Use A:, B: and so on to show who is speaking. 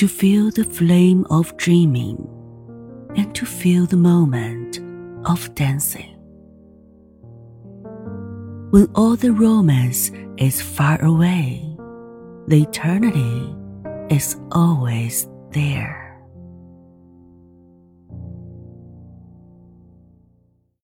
A: to feel the flame of dreaming and to feel the moment of dancing. When all the romance is far away, the eternity is always there.